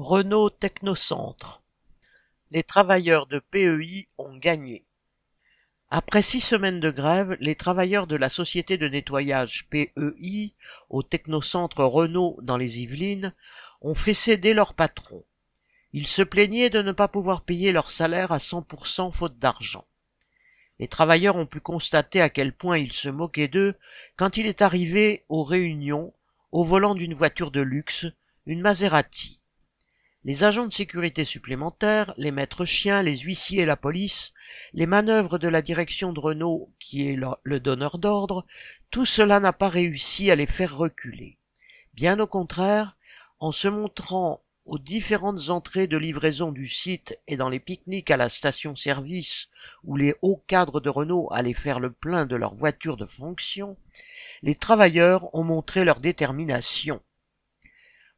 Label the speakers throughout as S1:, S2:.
S1: Renault Technocentre. Les travailleurs de PEI ont gagné. Après six semaines de grève, les travailleurs de la société de nettoyage PEI au Technocentre Renault dans les Yvelines ont fait céder leur patron. Ils se plaignaient de ne pas pouvoir payer leur salaire à 100% faute d'argent. Les travailleurs ont pu constater à quel point ils se moquaient d'eux quand il est arrivé aux réunions au volant d'une voiture de luxe, une Maserati. Les agents de sécurité supplémentaires, les maîtres chiens, les huissiers et la police, les manœuvres de la direction de Renault, qui est le donneur d'ordre, tout cela n'a pas réussi à les faire reculer. Bien au contraire, en se montrant aux différentes entrées de livraison du site et dans les pique-niques à la station-service où les hauts cadres de Renault allaient faire le plein de leurs voitures de fonction, les travailleurs ont montré leur détermination.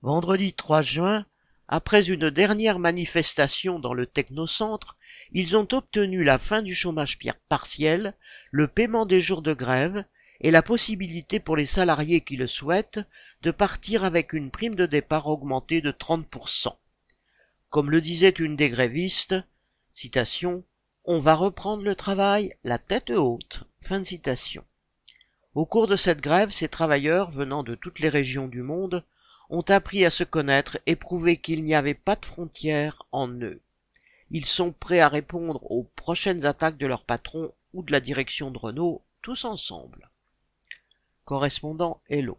S1: Vendredi 3 juin, après une dernière manifestation dans le technocentre, ils ont obtenu la fin du chômage partiel, le paiement des jours de grève et la possibilité pour les salariés qui le souhaitent de partir avec une prime de départ augmentée de 30%. Comme le disait une des grévistes, citation, on va reprendre le travail la tête haute. Au cours de cette grève, ces travailleurs venant de toutes les régions du monde ont appris à se connaître et prouvé qu'il n'y avait pas de frontières en eux. Ils sont prêts à répondre aux prochaines attaques de leur patron ou de la direction de Renault, tous ensemble. Correspondant Hello.